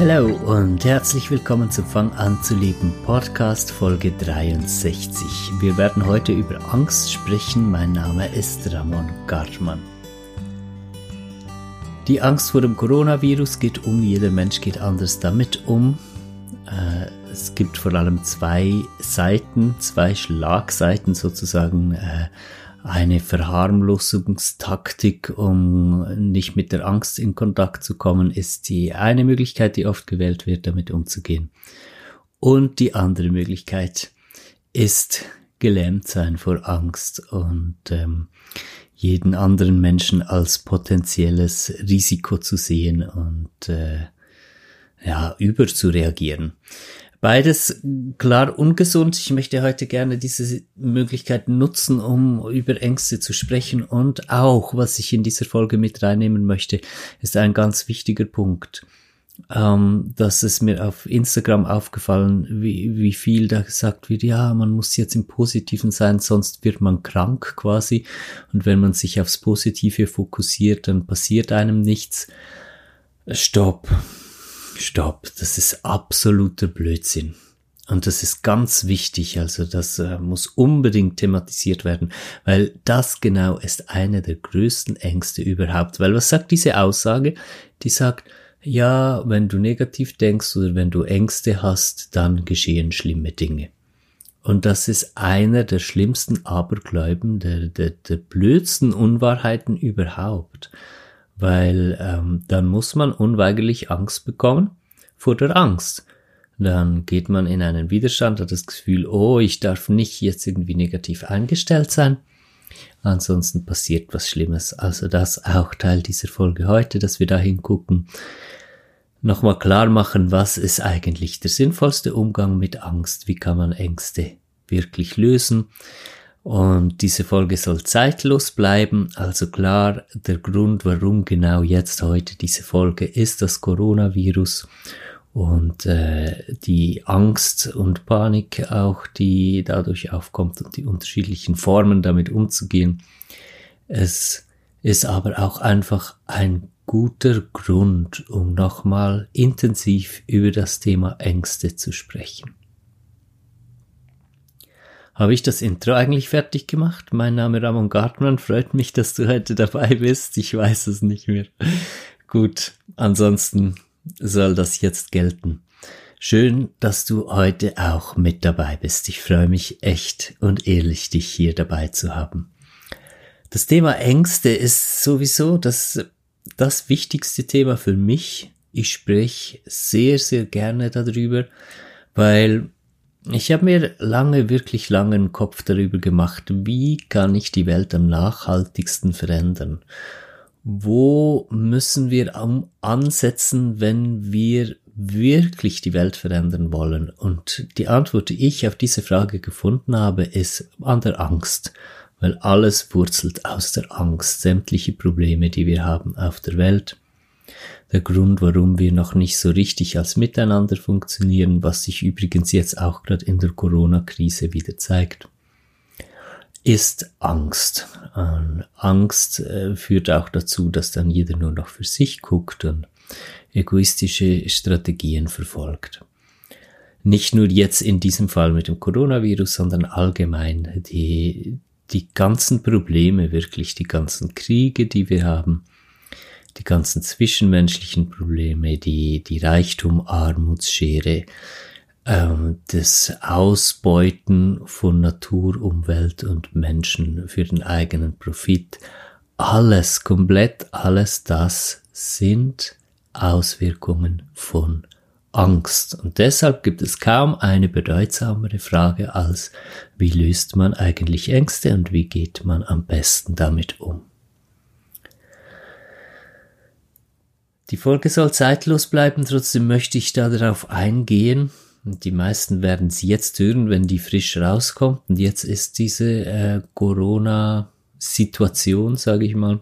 Hallo und herzlich willkommen zum Fang an zu leben Podcast Folge 63. Wir werden heute über Angst sprechen. Mein Name ist Ramon Gartmann. Die Angst vor dem Coronavirus geht um, jeder Mensch geht anders damit um. Äh, es gibt vor allem zwei Seiten, zwei Schlagseiten sozusagen. Eine Verharmlosungstaktik, um nicht mit der Angst in Kontakt zu kommen, ist die eine Möglichkeit, die oft gewählt wird, damit umzugehen. Und die andere Möglichkeit ist gelähmt sein vor Angst und ähm, jeden anderen Menschen als potenzielles Risiko zu sehen und äh, ja, überzureagieren. Beides klar ungesund. Ich möchte heute gerne diese Möglichkeit nutzen, um über Ängste zu sprechen. Und auch, was ich in dieser Folge mit reinnehmen möchte, ist ein ganz wichtiger Punkt. Ähm, dass es mir auf Instagram aufgefallen, wie, wie viel da gesagt wird, ja, man muss jetzt im Positiven sein, sonst wird man krank quasi. Und wenn man sich aufs Positive fokussiert, dann passiert einem nichts. Stopp stopp, das ist absoluter Blödsinn. Und das ist ganz wichtig, also das äh, muss unbedingt thematisiert werden, weil das genau ist eine der größten Ängste überhaupt. Weil was sagt diese Aussage? Die sagt, ja, wenn du negativ denkst oder wenn du Ängste hast, dann geschehen schlimme Dinge. Und das ist einer der schlimmsten Abergläuben, der, der, der blödsten Unwahrheiten überhaupt weil ähm, dann muss man unweigerlich Angst bekommen vor der Angst. Dann geht man in einen Widerstand, hat das Gefühl, oh, ich darf nicht jetzt irgendwie negativ eingestellt sein. Ansonsten passiert was Schlimmes. Also das auch Teil dieser Folge heute, dass wir da hingucken. Nochmal klar machen, was ist eigentlich der sinnvollste Umgang mit Angst? Wie kann man Ängste wirklich lösen? Und diese Folge soll zeitlos bleiben. Also klar, der Grund, warum genau jetzt heute diese Folge ist das Coronavirus und äh, die Angst und Panik auch, die dadurch aufkommt und die unterschiedlichen Formen damit umzugehen. Es ist aber auch einfach ein guter Grund, um nochmal intensiv über das Thema Ängste zu sprechen. Habe ich das Intro eigentlich fertig gemacht? Mein Name Ramon Gartmann. Freut mich, dass du heute dabei bist. Ich weiß es nicht mehr. Gut, ansonsten soll das jetzt gelten. Schön, dass du heute auch mit dabei bist. Ich freue mich echt und ehrlich, dich hier dabei zu haben. Das Thema Ängste ist sowieso das, das wichtigste Thema für mich. Ich spreche sehr, sehr gerne darüber, weil ich habe mir lange, wirklich lange einen Kopf darüber gemacht, wie kann ich die Welt am nachhaltigsten verändern? Wo müssen wir ansetzen, wenn wir wirklich die Welt verändern wollen? Und die Antwort, die ich auf diese Frage gefunden habe, ist an der Angst. Weil alles wurzelt aus der Angst. Sämtliche Probleme, die wir haben auf der Welt, der Grund, warum wir noch nicht so richtig als Miteinander funktionieren, was sich übrigens jetzt auch gerade in der Corona-Krise wieder zeigt, ist Angst. Und Angst äh, führt auch dazu, dass dann jeder nur noch für sich guckt und egoistische Strategien verfolgt. Nicht nur jetzt in diesem Fall mit dem Coronavirus, sondern allgemein die, die ganzen Probleme, wirklich die ganzen Kriege, die wir haben, die ganzen zwischenmenschlichen Probleme, die, die Reichtum-Armutsschere, ähm, das Ausbeuten von Natur, Umwelt und Menschen für den eigenen Profit, alles, komplett alles das sind Auswirkungen von Angst. Und deshalb gibt es kaum eine bedeutsamere Frage als, wie löst man eigentlich Ängste und wie geht man am besten damit um? Die Folge soll zeitlos bleiben, trotzdem möchte ich da darauf eingehen. Die meisten werden sie jetzt hören, wenn die frisch rauskommt. Und jetzt ist diese äh, Corona-Situation, sage ich mal,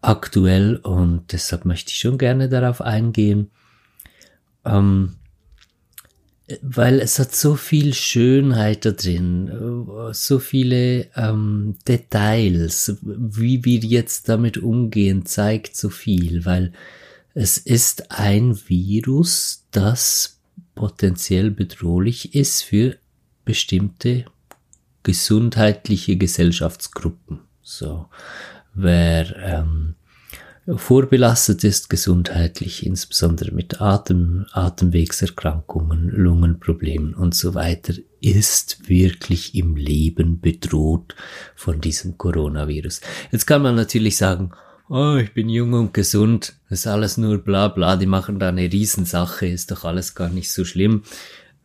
aktuell und deshalb möchte ich schon gerne darauf eingehen. Ähm, weil es hat so viel Schönheit da drin, so viele ähm, Details, wie wir jetzt damit umgehen, zeigt so viel, weil Es ist ein Virus, das potenziell bedrohlich ist für bestimmte gesundheitliche Gesellschaftsgruppen. So, wer ähm, vorbelastet ist gesundheitlich, insbesondere mit Atem, Atemwegserkrankungen, Lungenproblemen und so weiter, ist wirklich im Leben bedroht von diesem Coronavirus. Jetzt kann man natürlich sagen, oh, ich bin jung und gesund, das ist alles nur bla bla, die machen da eine Riesensache, ist doch alles gar nicht so schlimm.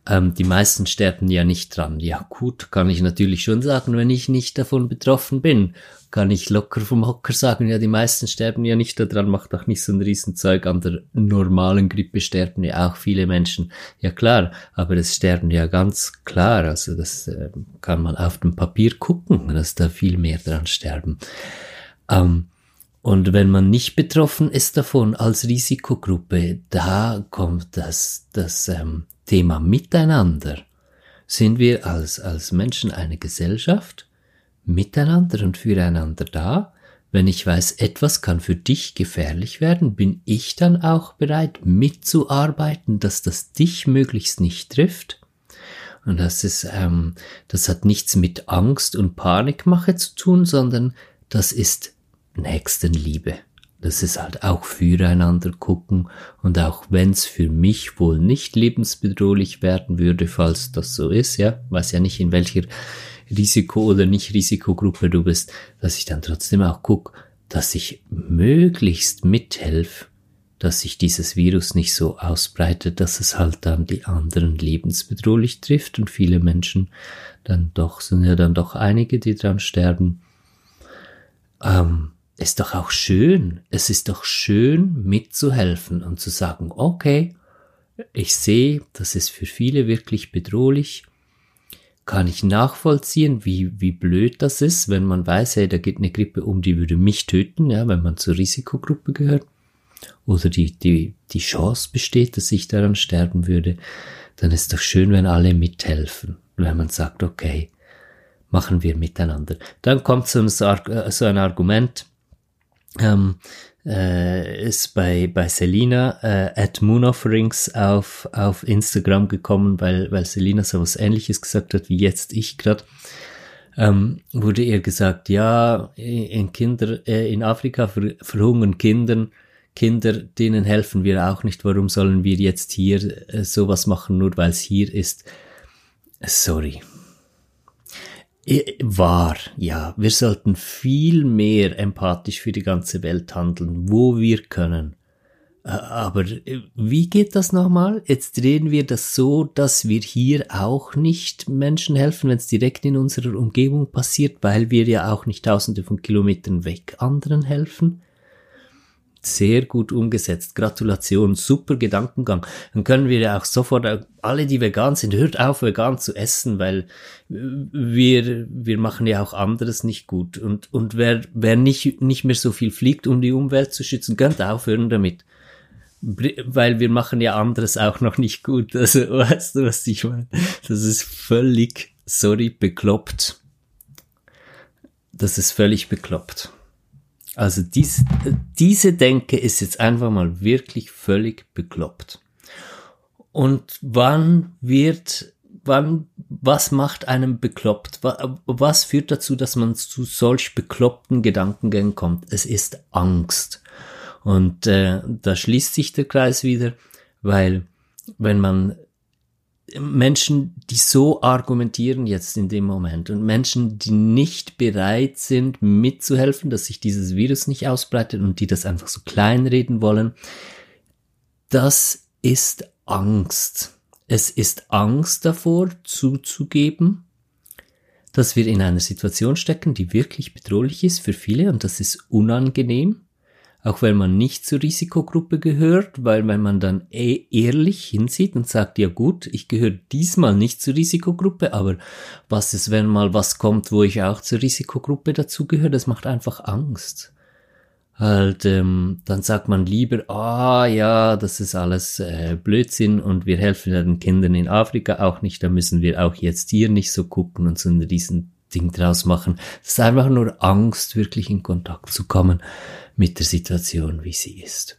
Ähm, die meisten sterben ja nicht dran. Ja gut, kann ich natürlich schon sagen, wenn ich nicht davon betroffen bin. Kann ich locker vom Hocker sagen, ja, die meisten sterben ja nicht daran, macht doch nicht so ein Riesenzeug. An der normalen Grippe sterben ja auch viele Menschen. Ja klar, aber es sterben ja ganz klar. Also das äh, kann man auf dem Papier gucken, dass da viel mehr dran sterben. Ähm, und wenn man nicht betroffen ist davon als Risikogruppe, da kommt das, das ähm, Thema Miteinander. Sind wir als, als Menschen eine Gesellschaft miteinander und füreinander da? Wenn ich weiß, etwas kann für dich gefährlich werden, bin ich dann auch bereit mitzuarbeiten, dass das dich möglichst nicht trifft? Und das ist, ähm, das hat nichts mit Angst und Panikmache zu tun, sondern das ist Nächstenliebe. Das ist halt auch füreinander gucken und auch wenn es für mich wohl nicht lebensbedrohlich werden würde, falls das so ist, ja, weiß ja nicht in welcher Risiko- oder Nicht-Risikogruppe du bist, dass ich dann trotzdem auch guck, dass ich möglichst mithelfe, dass sich dieses Virus nicht so ausbreitet, dass es halt dann die anderen lebensbedrohlich trifft und viele Menschen dann doch, sind ja dann doch einige, die dran sterben. Ähm, ist doch auch schön. Es ist doch schön mitzuhelfen und zu sagen, okay, ich sehe, das ist für viele wirklich bedrohlich. Kann ich nachvollziehen, wie, wie blöd das ist, wenn man weiß, hey, da geht eine Grippe um, die würde mich töten, ja, wenn man zur Risikogruppe gehört. Oder die, die, die Chance besteht, dass ich daran sterben würde. Dann ist doch schön, wenn alle mithelfen. Wenn man sagt, okay, machen wir miteinander. Dann kommt so ein, so ein Argument, ähm, äh, ist bei, bei Selina äh, at Moon Offerings auf, auf Instagram gekommen, weil, weil Selina so was ähnliches gesagt hat, wie jetzt ich gerade. Ähm, wurde ihr gesagt, ja, in Kinder, äh, in Afrika ver, verhungern Kindern, Kinder, denen helfen wir auch nicht. Warum sollen wir jetzt hier äh, sowas machen, nur weil es hier ist? Sorry. Wahr, ja. Wir sollten viel mehr empathisch für die ganze Welt handeln, wo wir können. Aber äh, wie geht das nochmal? Jetzt drehen wir das so, dass wir hier auch nicht Menschen helfen, wenn es direkt in unserer Umgebung passiert, weil wir ja auch nicht tausende von Kilometern weg anderen helfen sehr gut umgesetzt. Gratulation, super Gedankengang. Dann können wir ja auch sofort, alle, die vegan sind, hört auf, vegan zu essen, weil wir, wir machen ja auch anderes nicht gut. Und, und wer, wer nicht, nicht mehr so viel fliegt, um die Umwelt zu schützen, könnt aufhören damit. Weil wir machen ja anderes auch noch nicht gut. Also, weißt du, was ich meine? Das ist völlig, sorry, bekloppt. Das ist völlig bekloppt. Also dies, diese Denke ist jetzt einfach mal wirklich völlig bekloppt. Und wann wird, wann, was macht einem bekloppt? Was führt dazu, dass man zu solch bekloppten Gedankengängen kommt? Es ist Angst. Und äh, da schließt sich der Kreis wieder, weil wenn man Menschen, die so argumentieren jetzt in dem Moment und Menschen, die nicht bereit sind mitzuhelfen, dass sich dieses Virus nicht ausbreitet und die das einfach so kleinreden wollen, das ist Angst. Es ist Angst davor zuzugeben, dass wir in einer Situation stecken, die wirklich bedrohlich ist für viele und das ist unangenehm auch wenn man nicht zur Risikogruppe gehört, weil wenn man dann eh ehrlich hinsieht und sagt, ja gut, ich gehöre diesmal nicht zur Risikogruppe, aber was ist, wenn mal was kommt, wo ich auch zur Risikogruppe dazugehöre, das macht einfach Angst. Halt, ähm, dann sagt man lieber, ah ja, das ist alles äh, Blödsinn und wir helfen ja den Kindern in Afrika auch nicht, da müssen wir auch jetzt hier nicht so gucken und so ein riesen Ding draus machen. Das ist einfach nur Angst, wirklich in Kontakt zu kommen mit der Situation, wie sie ist.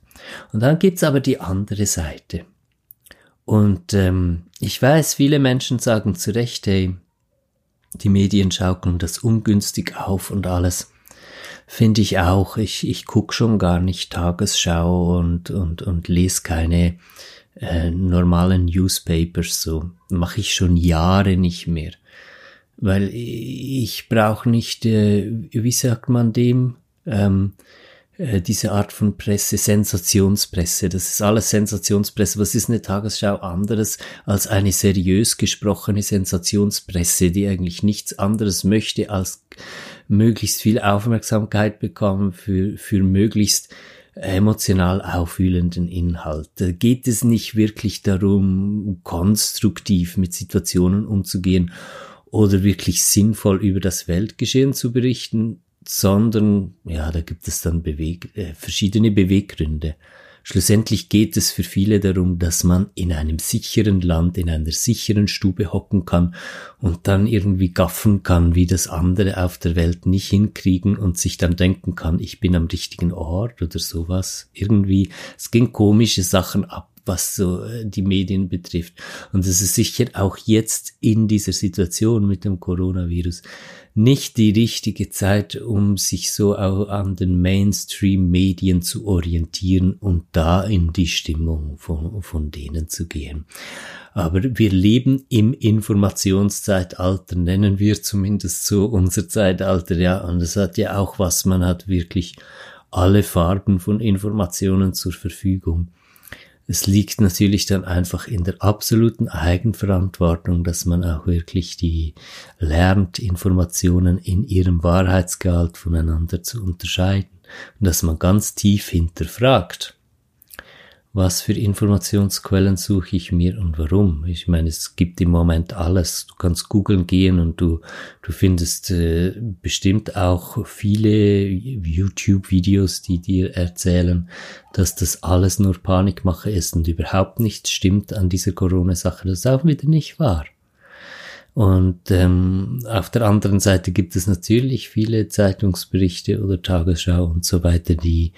Und dann gibt's aber die andere Seite. Und ähm, ich weiß, viele Menschen sagen zu Recht, hey, die Medien schaukeln das ungünstig auf und alles. Finde ich auch. Ich, ich guck schon gar nicht Tagesschau und, und, und lese keine äh, normalen Newspapers so. Mache ich schon Jahre nicht mehr. Weil ich brauche nicht, äh, wie sagt man dem, ähm, äh, diese Art von Presse, Sensationspresse. Das ist alles Sensationspresse. Was ist eine Tagesschau anderes als eine seriös gesprochene Sensationspresse, die eigentlich nichts anderes möchte als möglichst viel Aufmerksamkeit bekommen für, für möglichst emotional aufwühlenden Inhalt. Da geht es nicht wirklich darum, konstruktiv mit Situationen umzugehen oder wirklich sinnvoll über das Weltgeschehen zu berichten, sondern ja, da gibt es dann Beweg äh, verschiedene Beweggründe. Schlussendlich geht es für viele darum, dass man in einem sicheren Land, in einer sicheren Stube hocken kann und dann irgendwie gaffen kann, wie das andere auf der Welt nicht hinkriegen und sich dann denken kann, ich bin am richtigen Ort oder sowas. Irgendwie, es gehen komische Sachen ab was so äh, die Medien betrifft. Und es ist sicher auch jetzt in dieser Situation mit dem Coronavirus nicht die richtige Zeit, um sich so auch an den Mainstream-Medien zu orientieren und da in die Stimmung von, von denen zu gehen. Aber wir leben im Informationszeitalter, nennen wir zumindest so unser Zeitalter, ja. Und es hat ja auch was, man hat wirklich alle Farben von Informationen zur Verfügung. Es liegt natürlich dann einfach in der absoluten Eigenverantwortung, dass man auch wirklich die lernt, Informationen in ihrem Wahrheitsgehalt voneinander zu unterscheiden. Und dass man ganz tief hinterfragt was für Informationsquellen suche ich mir und warum. Ich meine, es gibt im Moment alles. Du kannst googeln gehen und du, du findest äh, bestimmt auch viele YouTube-Videos, die dir erzählen, dass das alles nur Panikmache ist und überhaupt nichts stimmt an dieser Corona-Sache. Das ist auch wieder nicht wahr. Und ähm, auf der anderen Seite gibt es natürlich viele Zeitungsberichte oder Tagesschau und so weiter, die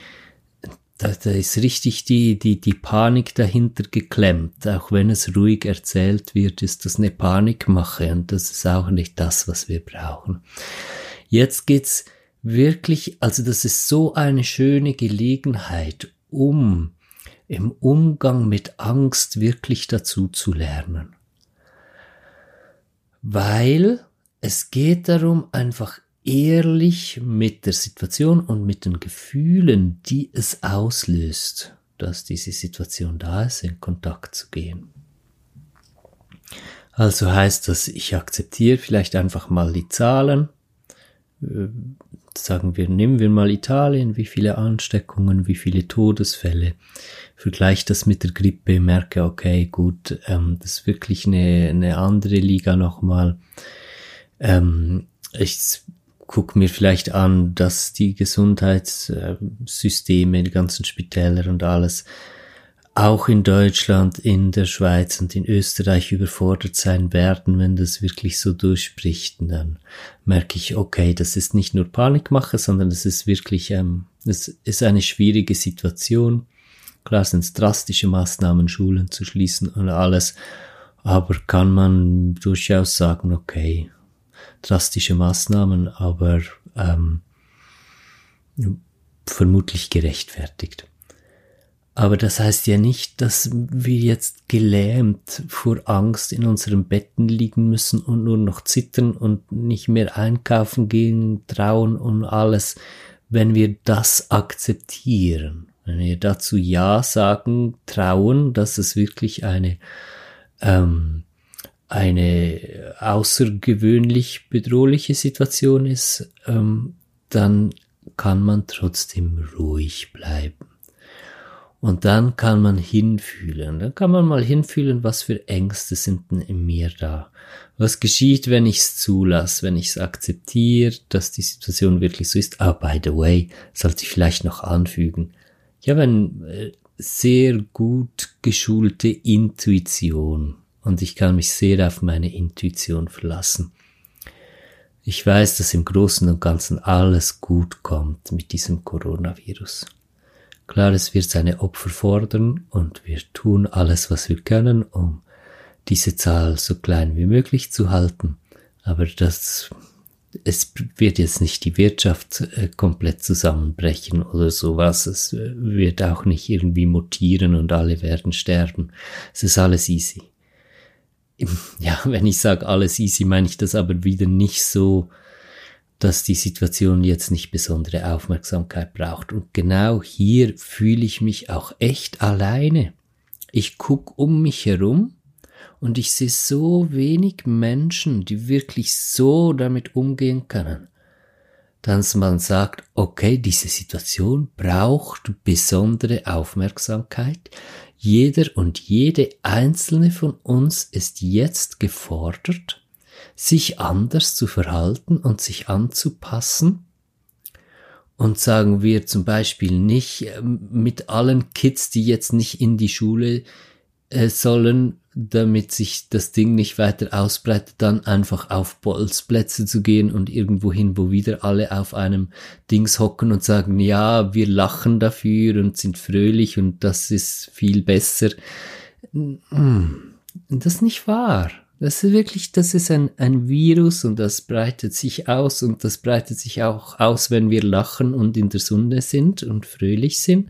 da, da ist richtig die, die, die Panik dahinter geklemmt. Auch wenn es ruhig erzählt wird, ist das eine Panikmache und das ist auch nicht das, was wir brauchen. Jetzt geht's wirklich, also das ist so eine schöne Gelegenheit, um im Umgang mit Angst wirklich dazu zu lernen. Weil es geht darum, einfach ehrlich mit der Situation und mit den Gefühlen, die es auslöst, dass diese Situation da ist, in Kontakt zu gehen. Also heißt das, ich akzeptiere vielleicht einfach mal die Zahlen. Äh, sagen wir, nehmen wir mal Italien, wie viele Ansteckungen, wie viele Todesfälle. Vergleiche das mit der Grippe, merke, okay, gut, ähm, das ist wirklich eine, eine andere Liga nochmal. Ähm, ich guck mir vielleicht an, dass die Gesundheitssysteme, die ganzen Spitäler und alles auch in Deutschland, in der Schweiz und in Österreich überfordert sein werden, wenn das wirklich so durchspricht. Und dann merke ich, okay, das ist nicht nur Panikmache, sondern es ist wirklich, ähm, es ist eine schwierige Situation. Klar sind es drastische Maßnahmen, Schulen zu schließen und alles, aber kann man durchaus sagen, okay, drastische Maßnahmen, aber ähm, vermutlich gerechtfertigt. Aber das heißt ja nicht, dass wir jetzt gelähmt vor Angst in unseren Betten liegen müssen und nur noch zittern und nicht mehr einkaufen gehen, trauen und alles, wenn wir das akzeptieren. Wenn wir dazu Ja sagen, trauen, dass es wirklich eine ähm, eine außergewöhnlich bedrohliche Situation ist, ähm, dann kann man trotzdem ruhig bleiben. Und dann kann man hinfühlen. Dann kann man mal hinfühlen, was für Ängste sind denn in mir da. Was geschieht, wenn ich es zulasse, wenn ich es akzeptiere, dass die Situation wirklich so ist. Ah, by the way, sollte ich vielleicht noch anfügen. Ich habe eine äh, sehr gut geschulte Intuition und ich kann mich sehr auf meine Intuition verlassen. Ich weiß, dass im Großen und Ganzen alles gut kommt mit diesem Coronavirus. Klar, es wird seine Opfer fordern und wir tun alles, was wir können, um diese Zahl so klein wie möglich zu halten. Aber das, es wird jetzt nicht die Wirtschaft äh, komplett zusammenbrechen oder sowas. Es äh, wird auch nicht irgendwie mutieren und alle werden sterben. Es ist alles easy. Ja, wenn ich sage alles easy, meine ich das aber wieder nicht so, dass die Situation jetzt nicht besondere Aufmerksamkeit braucht. Und genau hier fühle ich mich auch echt alleine. Ich guck um mich herum und ich sehe so wenig Menschen, die wirklich so damit umgehen können, dass man sagt, okay, diese Situation braucht besondere Aufmerksamkeit. Jeder und jede einzelne von uns ist jetzt gefordert, sich anders zu verhalten und sich anzupassen. Und sagen wir zum Beispiel nicht ähm, mit allen Kids, die jetzt nicht in die Schule äh, sollen, damit sich das Ding nicht weiter ausbreitet, dann einfach auf Bolzplätze zu gehen und irgendwo hin, wo wieder alle auf einem Dings hocken und sagen, ja, wir lachen dafür und sind fröhlich und das ist viel besser. Das ist nicht wahr. Das ist wirklich, das ist ein, ein Virus und das breitet sich aus und das breitet sich auch aus, wenn wir lachen und in der Sonne sind und fröhlich sind.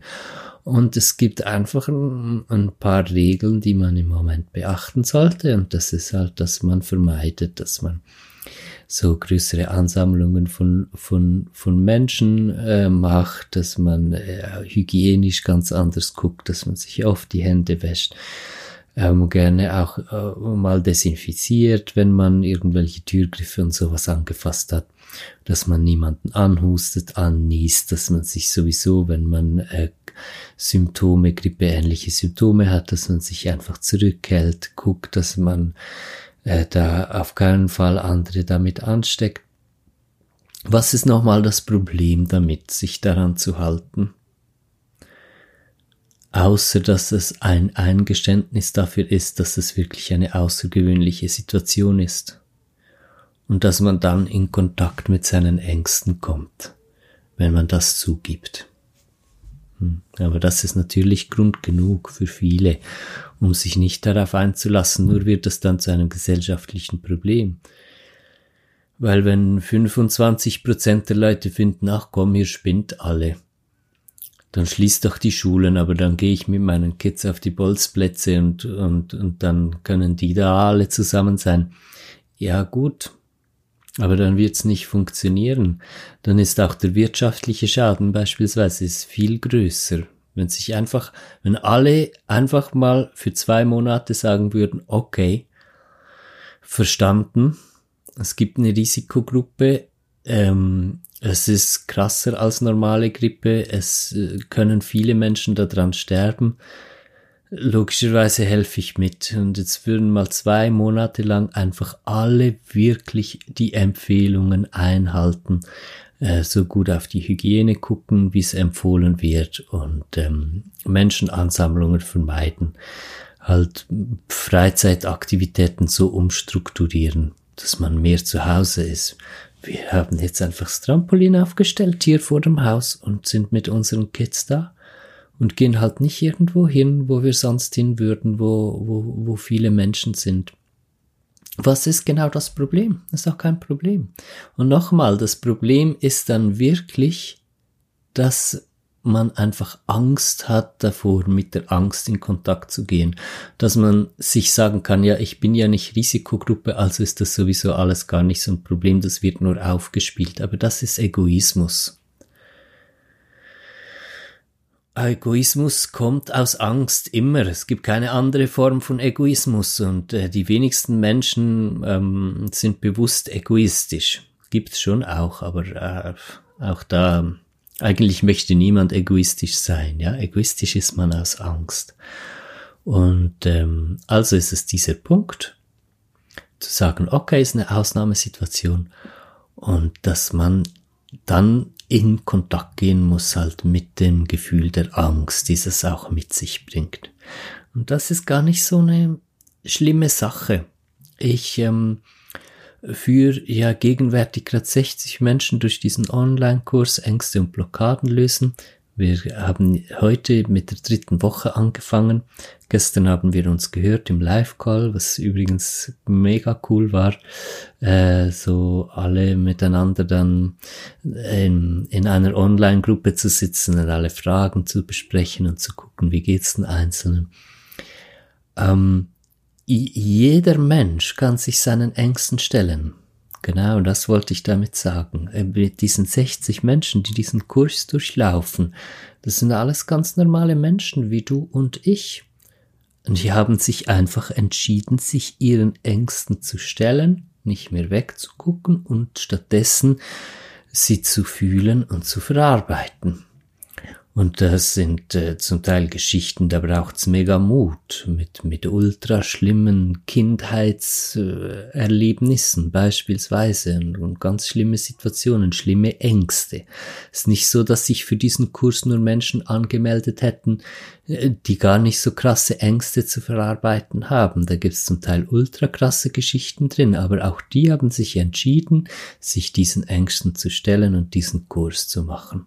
Und es gibt einfach ein, ein, paar Regeln, die man im Moment beachten sollte. Und das ist halt, dass man vermeidet, dass man so größere Ansammlungen von, von, von Menschen äh, macht, dass man äh, hygienisch ganz anders guckt, dass man sich oft die Hände wäscht ähm, gerne auch äh, mal desinfiziert, wenn man irgendwelche Türgriffe und sowas angefasst hat, dass man niemanden anhustet, anniest, dass man sich sowieso, wenn man äh, Symptome, grippeähnliche Symptome hat, dass man sich einfach zurückhält, guckt, dass man äh, da auf keinen Fall andere damit ansteckt. Was ist nochmal das Problem damit, sich daran zu halten? Außer dass es ein Eingeständnis dafür ist, dass es wirklich eine außergewöhnliche Situation ist und dass man dann in Kontakt mit seinen Ängsten kommt, wenn man das zugibt. Hm, aber das ist natürlich Grund genug für viele, um sich nicht darauf einzulassen, nur wird es dann zu einem gesellschaftlichen Problem. Weil wenn 25 Prozent der Leute finden, ach komm, ihr spinnt alle, dann schließt doch die Schulen, aber dann gehe ich mit meinen Kids auf die Bolzplätze und, und, und dann können die da alle zusammen sein. Ja gut, aber dann wird's nicht funktionieren. Dann ist auch der wirtschaftliche Schaden beispielsweise ist viel größer. Wenn sich einfach, wenn alle einfach mal für zwei Monate sagen würden, okay, verstanden, es gibt eine Risikogruppe, ähm, es ist krasser als normale Grippe. Es äh, können viele Menschen daran sterben. Logischerweise helfe ich mit. Und jetzt würden mal zwei Monate lang einfach alle wirklich die Empfehlungen einhalten, äh, so gut auf die Hygiene gucken, wie es empfohlen wird und ähm, Menschenansammlungen vermeiden. Halt Freizeitaktivitäten so umstrukturieren, dass man mehr zu Hause ist wir haben jetzt einfach das Trampolin aufgestellt hier vor dem Haus und sind mit unseren Kids da und gehen halt nicht irgendwo hin, wo wir sonst hin würden, wo, wo, wo viele Menschen sind. Was ist genau das Problem? Das ist auch kein Problem. Und nochmal, das Problem ist dann wirklich, dass man einfach Angst hat davor, mit der Angst in Kontakt zu gehen. Dass man sich sagen kann, ja, ich bin ja nicht Risikogruppe, also ist das sowieso alles gar nicht so ein Problem, das wird nur aufgespielt. Aber das ist Egoismus. Egoismus kommt aus Angst immer. Es gibt keine andere Form von Egoismus und äh, die wenigsten Menschen ähm, sind bewusst egoistisch. Gibt's schon auch, aber äh, auch da eigentlich möchte niemand egoistisch sein, ja. Egoistisch ist man aus Angst. Und ähm, also ist es dieser Punkt, zu sagen, okay, ist eine Ausnahmesituation und dass man dann in Kontakt gehen muss halt mit dem Gefühl der Angst, die es auch mit sich bringt. Und das ist gar nicht so eine schlimme Sache. Ich ähm, für ja gegenwärtig gerade 60 Menschen durch diesen Online-Kurs Ängste und Blockaden lösen. Wir haben heute mit der dritten Woche angefangen. Gestern haben wir uns gehört im Live-Call, was übrigens mega cool war, äh, so alle miteinander dann in, in einer Online-Gruppe zu sitzen und alle Fragen zu besprechen und zu gucken, wie geht's den Einzelnen. Ähm, jeder Mensch kann sich seinen Ängsten stellen. Genau, das wollte ich damit sagen. Äh, mit diesen 60 Menschen, die diesen Kurs durchlaufen, das sind alles ganz normale Menschen wie du und ich. Und die haben sich einfach entschieden, sich ihren Ängsten zu stellen, nicht mehr wegzugucken und stattdessen sie zu fühlen und zu verarbeiten. Und das sind äh, zum Teil Geschichten, da braucht's mega Mut mit, mit ultra schlimmen Kindheitserlebnissen beispielsweise und, und, ganz schlimme Situationen, schlimme Ängste. Es ist nicht so, dass sich für diesen Kurs nur Menschen angemeldet hätten, äh, die gar nicht so krasse Ängste zu verarbeiten haben. Da gibt's zum Teil ultra krasse Geschichten drin, aber auch die haben sich entschieden, sich diesen Ängsten zu stellen und diesen Kurs zu machen.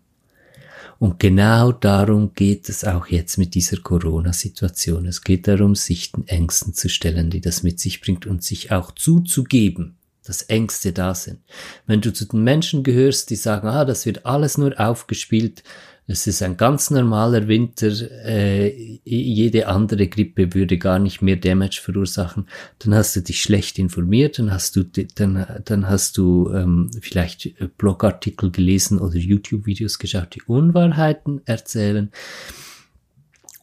Und genau darum geht es auch jetzt mit dieser Corona-Situation. Es geht darum, sich den Ängsten zu stellen, die das mit sich bringt und sich auch zuzugeben, dass Ängste da sind. Wenn du zu den Menschen gehörst, die sagen, ah, das wird alles nur aufgespielt, es ist ein ganz normaler Winter, äh, jede andere Grippe würde gar nicht mehr Damage verursachen. Dann hast du dich schlecht informiert, dann hast du, dann, dann hast du ähm, vielleicht Blogartikel gelesen oder YouTube-Videos geschaut, die Unwahrheiten erzählen.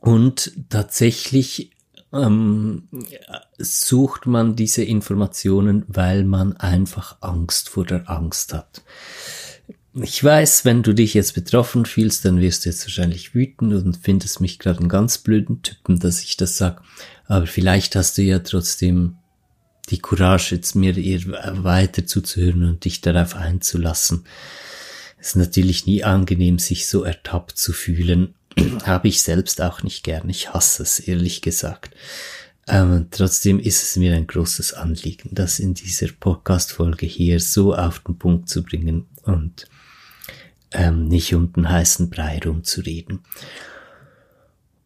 Und tatsächlich ähm, sucht man diese Informationen, weil man einfach Angst vor der Angst hat. Ich weiß, wenn du dich jetzt betroffen fühlst, dann wirst du jetzt wahrscheinlich wütend und findest mich gerade einen ganz blöden Typen, dass ich das sag. Aber vielleicht hast du ja trotzdem die Courage, jetzt mir weiter zuzuhören und dich darauf einzulassen. Es ist natürlich nie angenehm, sich so ertappt zu fühlen. Habe ich selbst auch nicht gern. Ich hasse es, ehrlich gesagt. Ähm, trotzdem ist es mir ein großes Anliegen, das in dieser Podcast-Folge hier so auf den Punkt zu bringen und ähm, nicht um den heißen Brei rumzureden.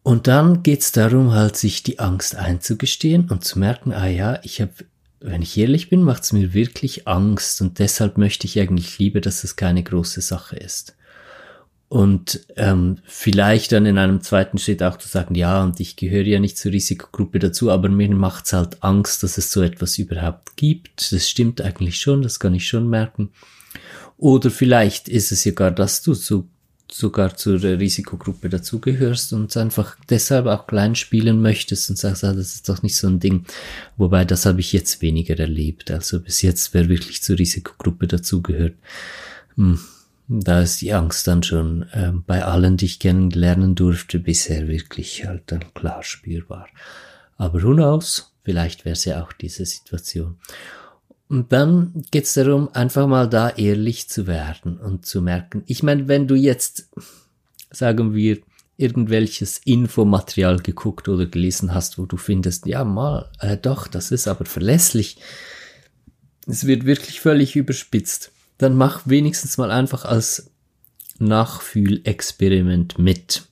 Und dann geht's darum, halt sich die Angst einzugestehen und zu merken, ah ja, ich habe, wenn ich ehrlich bin, macht's mir wirklich Angst und deshalb möchte ich eigentlich lieber, dass es keine große Sache ist. Und ähm, vielleicht dann in einem zweiten Schritt auch zu sagen, ja, und ich gehöre ja nicht zur Risikogruppe dazu, aber mir macht's halt Angst, dass es so etwas überhaupt gibt. Das stimmt eigentlich schon, das kann ich schon merken. Oder vielleicht ist es sogar, dass du so, sogar zur Risikogruppe dazugehörst und einfach deshalb auch klein spielen möchtest und sagst, ah, das ist doch nicht so ein Ding. Wobei, das habe ich jetzt weniger erlebt. Also bis jetzt, wer wirklich zur Risikogruppe dazugehört, hm, da ist die Angst dann schon äh, bei allen, die ich kennenlernen durfte, bisher wirklich halt dann klar spürbar. Aber who? Vielleicht wäre es ja auch diese Situation. Und dann geht's darum, einfach mal da ehrlich zu werden und zu merken. Ich meine, wenn du jetzt, sagen wir, irgendwelches Infomaterial geguckt oder gelesen hast, wo du findest, ja mal, äh, doch, das ist aber verlässlich. Es wird wirklich völlig überspitzt. Dann mach wenigstens mal einfach als Nachfühlexperiment mit.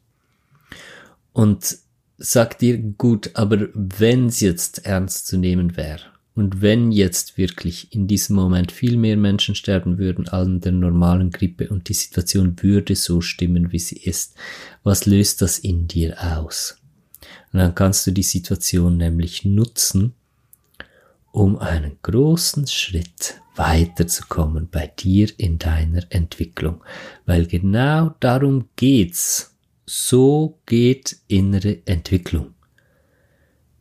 Und sag dir, gut, aber wenn es jetzt ernst zu nehmen wäre, und wenn jetzt wirklich in diesem Moment viel mehr Menschen sterben würden an der normalen Grippe und die Situation würde so stimmen, wie sie ist, was löst das in dir aus? Und dann kannst du die Situation nämlich nutzen, um einen großen Schritt weiterzukommen bei dir in deiner Entwicklung. Weil genau darum geht's. So geht innere Entwicklung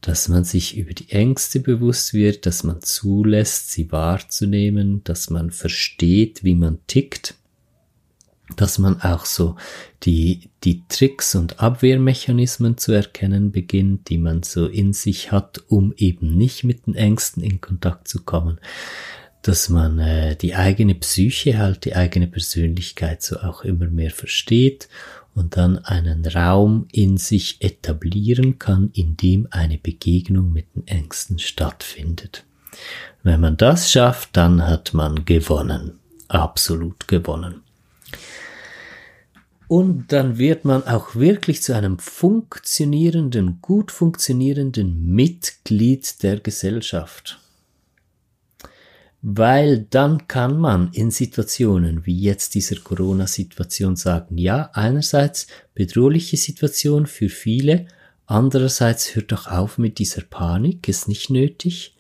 dass man sich über die Ängste bewusst wird, dass man zulässt, sie wahrzunehmen, dass man versteht, wie man tickt, dass man auch so die, die Tricks und Abwehrmechanismen zu erkennen beginnt, die man so in sich hat, um eben nicht mit den Ängsten in Kontakt zu kommen, dass man äh, die eigene Psyche halt, die eigene Persönlichkeit so auch immer mehr versteht und dann einen Raum in sich etablieren kann, in dem eine Begegnung mit den Ängsten stattfindet. Wenn man das schafft, dann hat man gewonnen. Absolut gewonnen. Und dann wird man auch wirklich zu einem funktionierenden, gut funktionierenden Mitglied der Gesellschaft. Weil dann kann man in Situationen wie jetzt dieser Corona-Situation sagen, ja, einerseits bedrohliche Situation für viele, andererseits hört doch auf mit dieser Panik, ist nicht nötig.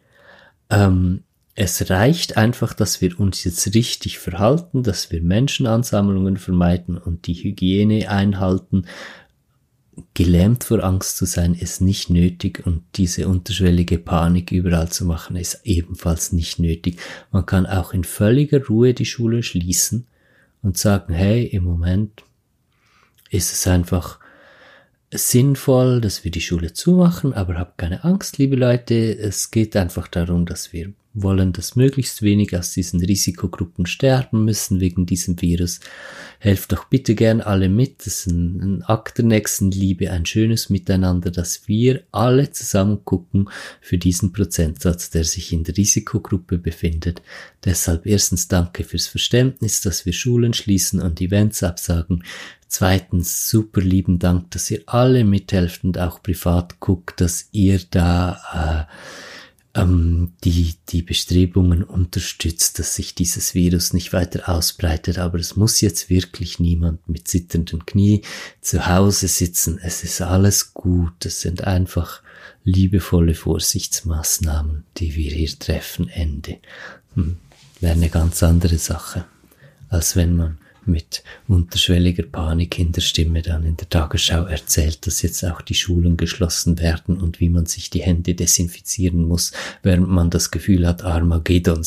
Ähm, es reicht einfach, dass wir uns jetzt richtig verhalten, dass wir Menschenansammlungen vermeiden und die Hygiene einhalten. Gelähmt vor Angst zu sein, ist nicht nötig und diese unterschwellige Panik überall zu machen, ist ebenfalls nicht nötig. Man kann auch in völliger Ruhe die Schule schließen und sagen, hey, im Moment ist es einfach sinnvoll, dass wir die Schule zumachen, aber habt keine Angst, liebe Leute. Es geht einfach darum, dass wir wollen, dass möglichst wenig aus diesen Risikogruppen sterben müssen wegen diesem Virus. Helft doch bitte gern alle mit. Das ist ein, ein Akt der Nächstenliebe, ein schönes Miteinander, dass wir alle zusammen gucken für diesen Prozentsatz, der sich in der Risikogruppe befindet. Deshalb erstens danke fürs Verständnis, dass wir Schulen schließen und Events absagen. Zweitens super lieben Dank, dass ihr alle mithelft und auch privat guckt, dass ihr da äh, ähm, die, die Bestrebungen unterstützt, dass sich dieses Virus nicht weiter ausbreitet. Aber es muss jetzt wirklich niemand mit zitternden Knie zu Hause sitzen. Es ist alles gut. Es sind einfach liebevolle Vorsichtsmaßnahmen, die wir hier treffen. Ende. Hm. Wäre eine ganz andere Sache, als wenn man mit unterschwelliger Panik in der Stimme dann in der Tagesschau erzählt, dass jetzt auch die Schulen geschlossen werden und wie man sich die Hände desinfizieren muss, während man das Gefühl hat, Armageddon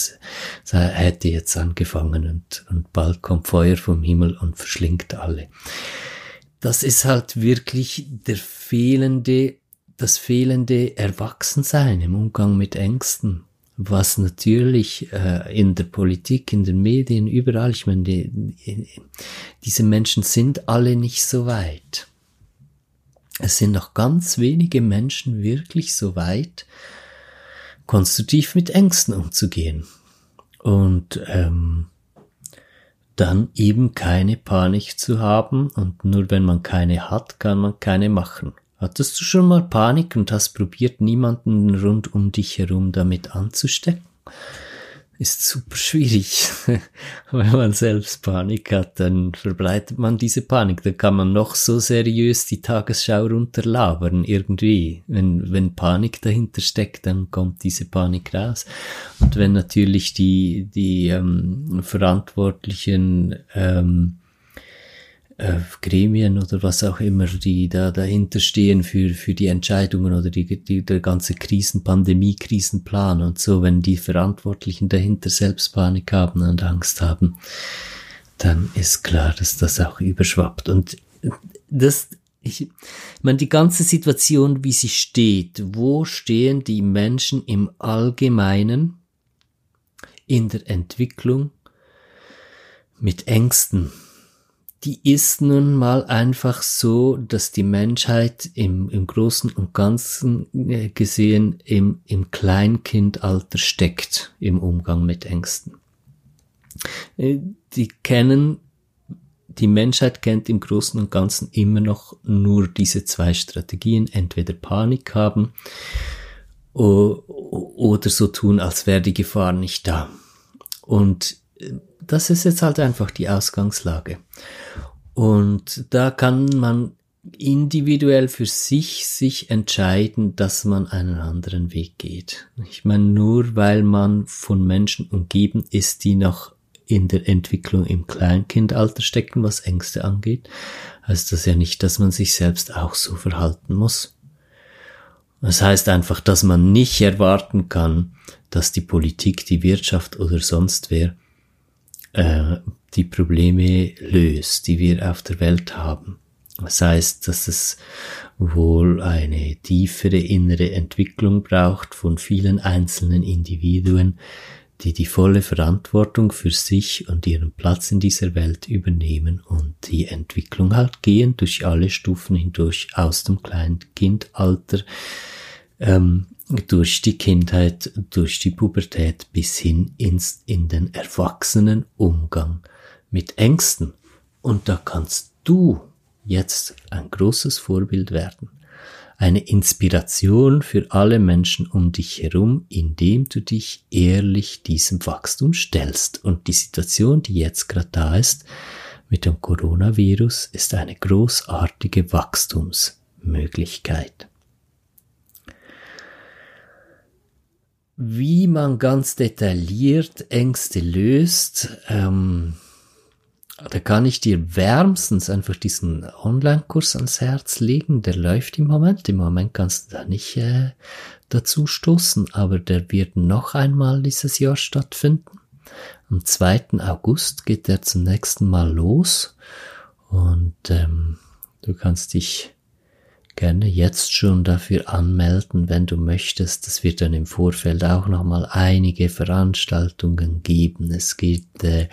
hätte jetzt angefangen und, und bald kommt Feuer vom Himmel und verschlingt alle. Das ist halt wirklich der fehlende, das fehlende Erwachsensein im Umgang mit Ängsten was natürlich äh, in der Politik, in den Medien, überall, ich meine, die, diese Menschen sind alle nicht so weit. Es sind noch ganz wenige Menschen wirklich so weit, konstruktiv mit Ängsten umzugehen. Und ähm, dann eben keine Panik zu haben und nur wenn man keine hat, kann man keine machen. Hattest du schon mal Panik und hast probiert, niemanden rund um dich herum damit anzustecken? Ist super schwierig. Wenn man selbst Panik hat, dann verbreitet man diese Panik. Da kann man noch so seriös die Tagesschau runterlabern irgendwie. Wenn, wenn Panik dahinter steckt, dann kommt diese Panik raus. Und wenn natürlich die, die ähm, Verantwortlichen ähm, äh, Gremien oder was auch immer, die da dahinter stehen für, für die Entscheidungen oder die, die, der ganze Krisen, Pandemie, Krisenplan und so, wenn die Verantwortlichen dahinter selbst Panik haben und Angst haben, dann ist klar, dass das auch überschwappt. Und das, ich, ich meine, die ganze Situation, wie sie steht, wo stehen die Menschen im Allgemeinen in der Entwicklung mit Ängsten? Die ist nun mal einfach so, dass die Menschheit im, im Großen und Ganzen äh, gesehen im, im Kleinkindalter steckt im Umgang mit Ängsten. Äh, die kennen, die Menschheit kennt im Großen und Ganzen immer noch nur diese zwei Strategien, entweder Panik haben oder so tun, als wäre die Gefahr nicht da. Und äh, das ist jetzt halt einfach die Ausgangslage. Und da kann man individuell für sich sich entscheiden, dass man einen anderen Weg geht. Ich meine, nur weil man von Menschen umgeben ist, die noch in der Entwicklung im Kleinkindalter stecken, was Ängste angeht, heißt das ja nicht, dass man sich selbst auch so verhalten muss. Das heißt einfach, dass man nicht erwarten kann, dass die Politik, die Wirtschaft oder sonst wer äh, die Probleme löst, die wir auf der Welt haben. Das heißt, dass es wohl eine tiefere innere Entwicklung braucht von vielen einzelnen Individuen, die die volle Verantwortung für sich und ihren Platz in dieser Welt übernehmen und die Entwicklung halt gehen durch alle Stufen hindurch aus dem Kleinkindalter ähm, durch die Kindheit, durch die Pubertät bis hin ins, in den erwachsenen Umgang mit Ängsten. Und da kannst du jetzt ein großes Vorbild werden. Eine Inspiration für alle Menschen um dich herum, indem du dich ehrlich diesem Wachstum stellst. Und die Situation, die jetzt gerade da ist, mit dem Coronavirus, ist eine großartige Wachstumsmöglichkeit. Wie man ganz detailliert Ängste löst, ähm, da kann ich dir wärmstens einfach diesen Online-Kurs ans Herz legen. Der läuft im Moment. Im Moment kannst du da nicht äh, dazu stoßen, aber der wird noch einmal dieses Jahr stattfinden. Am 2. August geht der zum nächsten Mal los und ähm, du kannst dich gerne jetzt schon dafür anmelden, wenn du möchtest. Es wird dann im Vorfeld auch nochmal einige Veranstaltungen geben. Es gibt äh,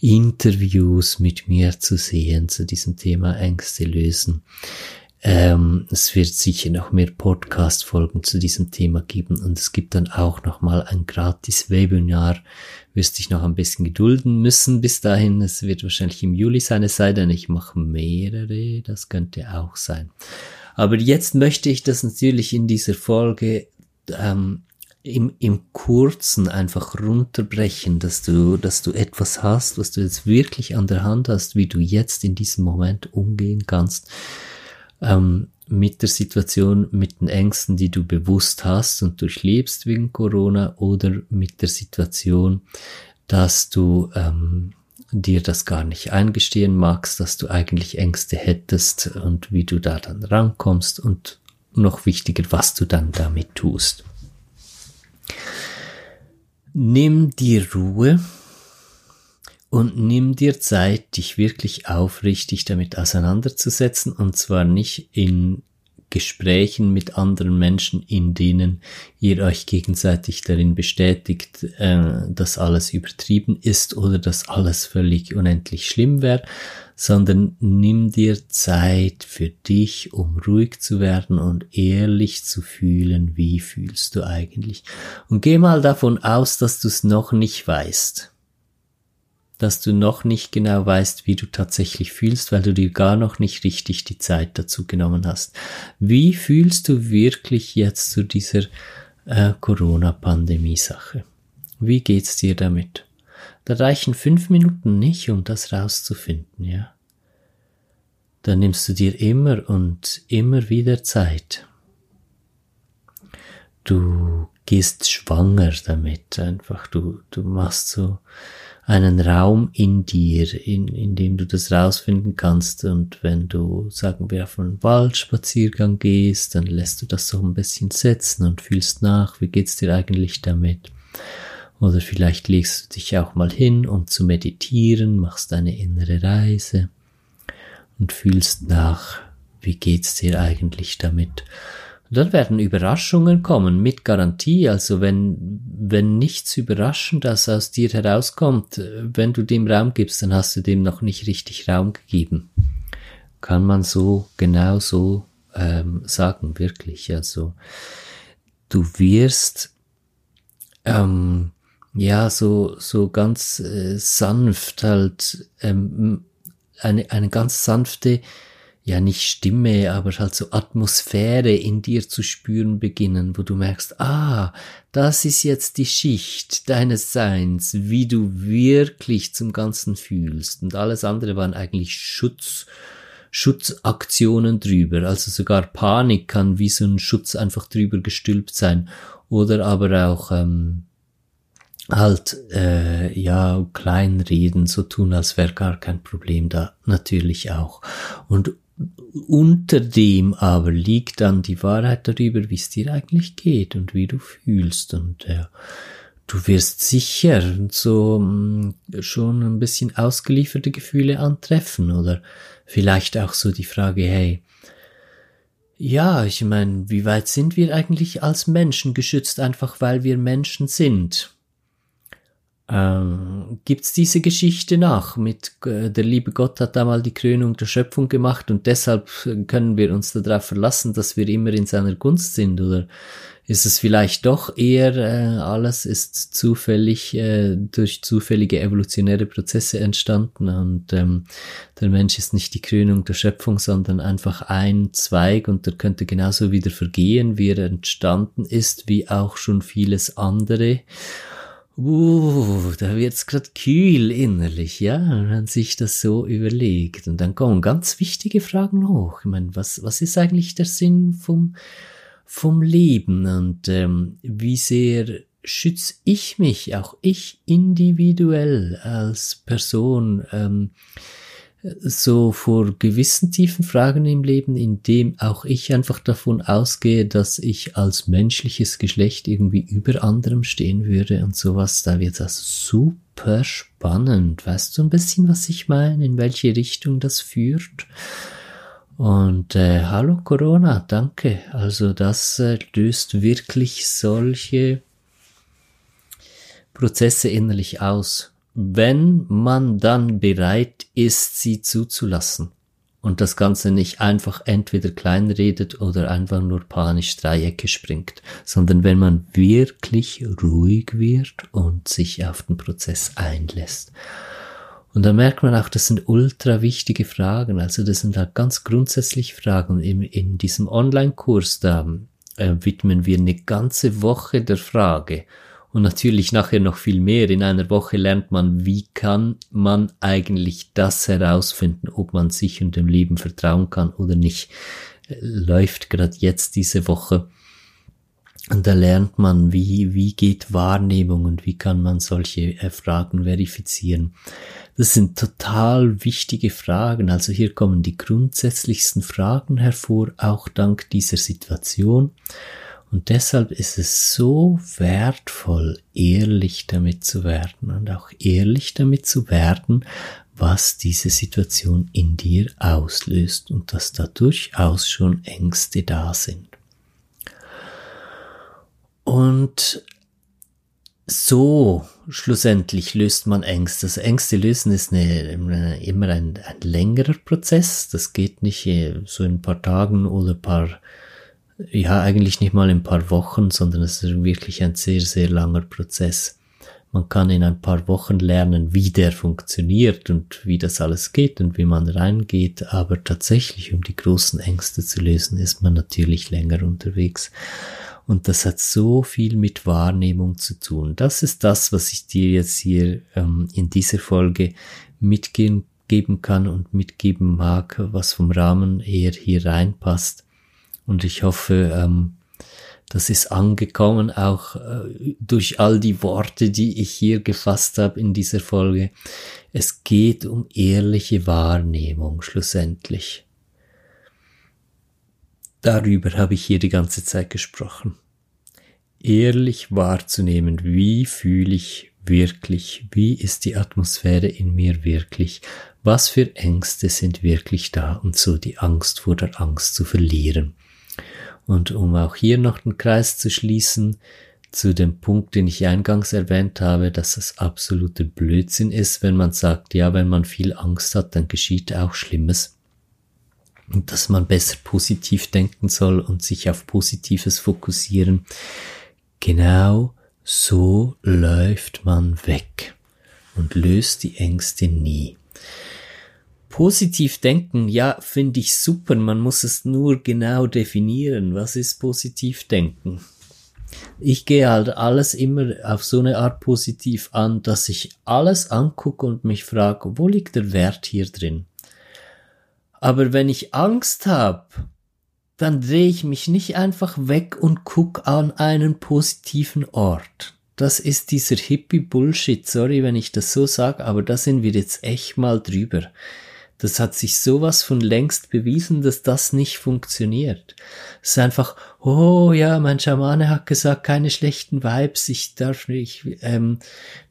Interviews mit mir zu sehen zu diesem Thema Ängste lösen. Ähm, es wird sicher noch mehr Podcast-Folgen zu diesem Thema geben und es gibt dann auch nochmal ein gratis Webinar. Wirst dich noch ein bisschen gedulden müssen bis dahin. Es wird wahrscheinlich im Juli sein, es sei denn, ich mache mehrere. Das könnte auch sein. Aber jetzt möchte ich das natürlich in dieser Folge ähm, im, im Kurzen einfach runterbrechen, dass du, dass du etwas hast, was du jetzt wirklich an der Hand hast, wie du jetzt in diesem Moment umgehen kannst ähm, mit der Situation, mit den Ängsten, die du bewusst hast und durchlebst wegen Corona oder mit der Situation, dass du ähm, dir das gar nicht eingestehen magst, dass du eigentlich Ängste hättest und wie du da dann rankommst und noch wichtiger, was du dann damit tust. Nimm dir Ruhe und nimm dir Zeit, dich wirklich aufrichtig damit auseinanderzusetzen und zwar nicht in Gesprächen mit anderen Menschen, in denen ihr euch gegenseitig darin bestätigt, äh, dass alles übertrieben ist oder dass alles völlig unendlich schlimm wäre, sondern nimm dir Zeit für dich, um ruhig zu werden und ehrlich zu fühlen, wie fühlst du eigentlich. Und geh mal davon aus, dass du es noch nicht weißt dass du noch nicht genau weißt, wie du tatsächlich fühlst, weil du dir gar noch nicht richtig die Zeit dazu genommen hast. Wie fühlst du wirklich jetzt zu dieser äh, Corona-Pandemie-Sache? Wie geht's dir damit? Da reichen fünf Minuten nicht, um das rauszufinden, ja. Dann nimmst du dir immer und immer wieder Zeit. Du gehst schwanger damit, einfach du, du machst so, einen Raum in dir, in, in dem du das rausfinden kannst. Und wenn du, sagen wir, auf einen Waldspaziergang gehst, dann lässt du das so ein bisschen setzen und fühlst nach, wie geht's dir eigentlich damit? Oder vielleicht legst du dich auch mal hin, um zu meditieren, machst eine innere Reise und fühlst nach, wie geht's dir eigentlich damit? Dann werden Überraschungen kommen, mit Garantie. Also wenn, wenn nichts Überraschendes aus dir herauskommt, wenn du dem Raum gibst, dann hast du dem noch nicht richtig Raum gegeben. Kann man so, genau so ähm, sagen, wirklich. Also du wirst ähm, ja so, so ganz äh, sanft halt ähm, eine, eine ganz sanfte ja nicht Stimme, aber halt so Atmosphäre in dir zu spüren beginnen, wo du merkst, ah, das ist jetzt die Schicht deines Seins, wie du wirklich zum Ganzen fühlst. Und alles andere waren eigentlich Schutz, Schutzaktionen drüber. Also sogar Panik kann wie so ein Schutz einfach drüber gestülpt sein. Oder aber auch, ähm, halt äh, ja kleinreden, so tun, als wäre gar kein Problem da, natürlich auch. Und unter dem aber liegt dann die Wahrheit darüber, wie es dir eigentlich geht und wie du fühlst und äh, du wirst sicher so mm, schon ein bisschen ausgelieferte Gefühle antreffen oder vielleicht auch so die Frage, hey, ja, ich meine, wie weit sind wir eigentlich als Menschen geschützt, einfach weil wir Menschen sind? Ähm, gibt's diese Geschichte nach mit äh, der liebe Gott hat einmal die Krönung der Schöpfung gemacht und deshalb können wir uns darauf verlassen, dass wir immer in seiner Gunst sind oder ist es vielleicht doch eher äh, alles ist zufällig äh, durch zufällige evolutionäre Prozesse entstanden und ähm, der Mensch ist nicht die Krönung der Schöpfung, sondern einfach ein Zweig und der könnte genauso wieder vergehen, wie er entstanden ist, wie auch schon vieles andere. Uh, da wird's grad kühl innerlich, ja, wenn man sich das so überlegt. Und dann kommen ganz wichtige Fragen hoch. Ich meine, was, was ist eigentlich der Sinn vom vom Leben und ähm, wie sehr schütze ich mich, auch ich individuell als Person, ähm, so vor gewissen tiefen Fragen im Leben, indem auch ich einfach davon ausgehe, dass ich als menschliches Geschlecht irgendwie über anderem stehen würde und sowas, da wird das super spannend. Weißt du ein bisschen, was ich meine, in welche Richtung das führt? Und äh, hallo Corona, danke. Also das äh, löst wirklich solche Prozesse innerlich aus, wenn man dann bereit ist, sie zuzulassen und das Ganze nicht einfach entweder kleinredet oder einfach nur panisch Dreiecke springt, sondern wenn man wirklich ruhig wird und sich auf den Prozess einlässt. Und da merkt man auch, das sind ultra wichtige Fragen. Also das sind halt ganz grundsätzliche Fragen. In, in diesem Online-Kurs da äh, widmen wir eine ganze Woche der Frage. Und natürlich nachher noch viel mehr. In einer Woche lernt man, wie kann man eigentlich das herausfinden, ob man sich und dem Leben vertrauen kann oder nicht. Läuft gerade jetzt diese Woche. Und da lernt man, wie, wie geht Wahrnehmung und wie kann man solche äh, Fragen verifizieren. Das sind total wichtige Fragen. Also hier kommen die grundsätzlichsten Fragen hervor, auch dank dieser Situation. Und deshalb ist es so wertvoll, ehrlich damit zu werden und auch ehrlich damit zu werden, was diese Situation in dir auslöst und dass da durchaus schon Ängste da sind. Und so schlussendlich löst man Ängste. Also Ängste lösen ist eine, immer ein, ein längerer Prozess. Das geht nicht äh, so in ein paar Tagen oder ein paar, ja eigentlich nicht mal in ein paar Wochen, sondern es ist wirklich ein sehr, sehr langer Prozess. Man kann in ein paar Wochen lernen, wie der funktioniert und wie das alles geht und wie man reingeht, aber tatsächlich, um die großen Ängste zu lösen, ist man natürlich länger unterwegs. Und das hat so viel mit Wahrnehmung zu tun. Das ist das, was ich dir jetzt hier ähm, in dieser Folge mitgeben kann und mitgeben mag, was vom Rahmen her hier reinpasst. Und ich hoffe, ähm, das ist angekommen, auch äh, durch all die Worte, die ich hier gefasst habe in dieser Folge. Es geht um ehrliche Wahrnehmung schlussendlich. Darüber habe ich hier die ganze Zeit gesprochen. Ehrlich wahrzunehmen, wie fühle ich wirklich, wie ist die Atmosphäre in mir wirklich, was für Ängste sind wirklich da und so die Angst vor der Angst zu verlieren. Und um auch hier noch den Kreis zu schließen, zu dem Punkt, den ich eingangs erwähnt habe, dass es absoluter Blödsinn ist, wenn man sagt, ja, wenn man viel Angst hat, dann geschieht auch Schlimmes und dass man besser positiv denken soll und sich auf Positives fokussieren. Genau so läuft man weg und löst die Ängste nie. Positiv denken, ja, finde ich super, man muss es nur genau definieren. Was ist positiv denken? Ich gehe halt alles immer auf so eine Art positiv an, dass ich alles angucke und mich frage, wo liegt der Wert hier drin? Aber wenn ich Angst habe, dann drehe ich mich nicht einfach weg und guck an einen positiven Ort. Das ist dieser Hippie-Bullshit, sorry, wenn ich das so sage, aber da sind wir jetzt echt mal drüber. Das hat sich sowas von längst bewiesen, dass das nicht funktioniert. Es ist einfach, oh ja, mein Schamane hat gesagt, keine schlechten Vibes, ich darf nicht, ähm,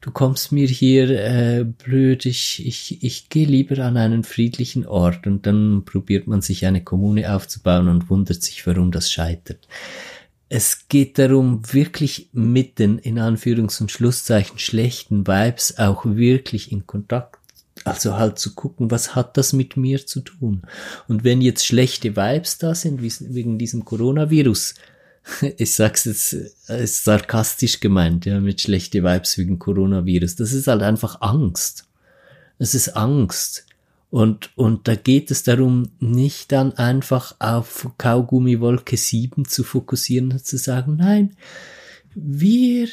du kommst mir hier äh, blöd, ich, ich, ich gehe lieber an einen friedlichen Ort und dann probiert man sich eine Kommune aufzubauen und wundert sich, warum das scheitert. Es geht darum, wirklich mit den, in Anführungs- und Schlusszeichen, schlechten Vibes auch wirklich in Kontakt also halt zu gucken, was hat das mit mir zu tun? Und wenn jetzt schlechte Vibes da sind, wegen diesem Coronavirus, ich sag's jetzt, ist sarkastisch gemeint, ja, mit schlechte Vibes wegen Coronavirus. Das ist halt einfach Angst. Es ist Angst. Und, und da geht es darum, nicht dann einfach auf Kaugummi Wolke 7 zu fokussieren und zu sagen, nein, wir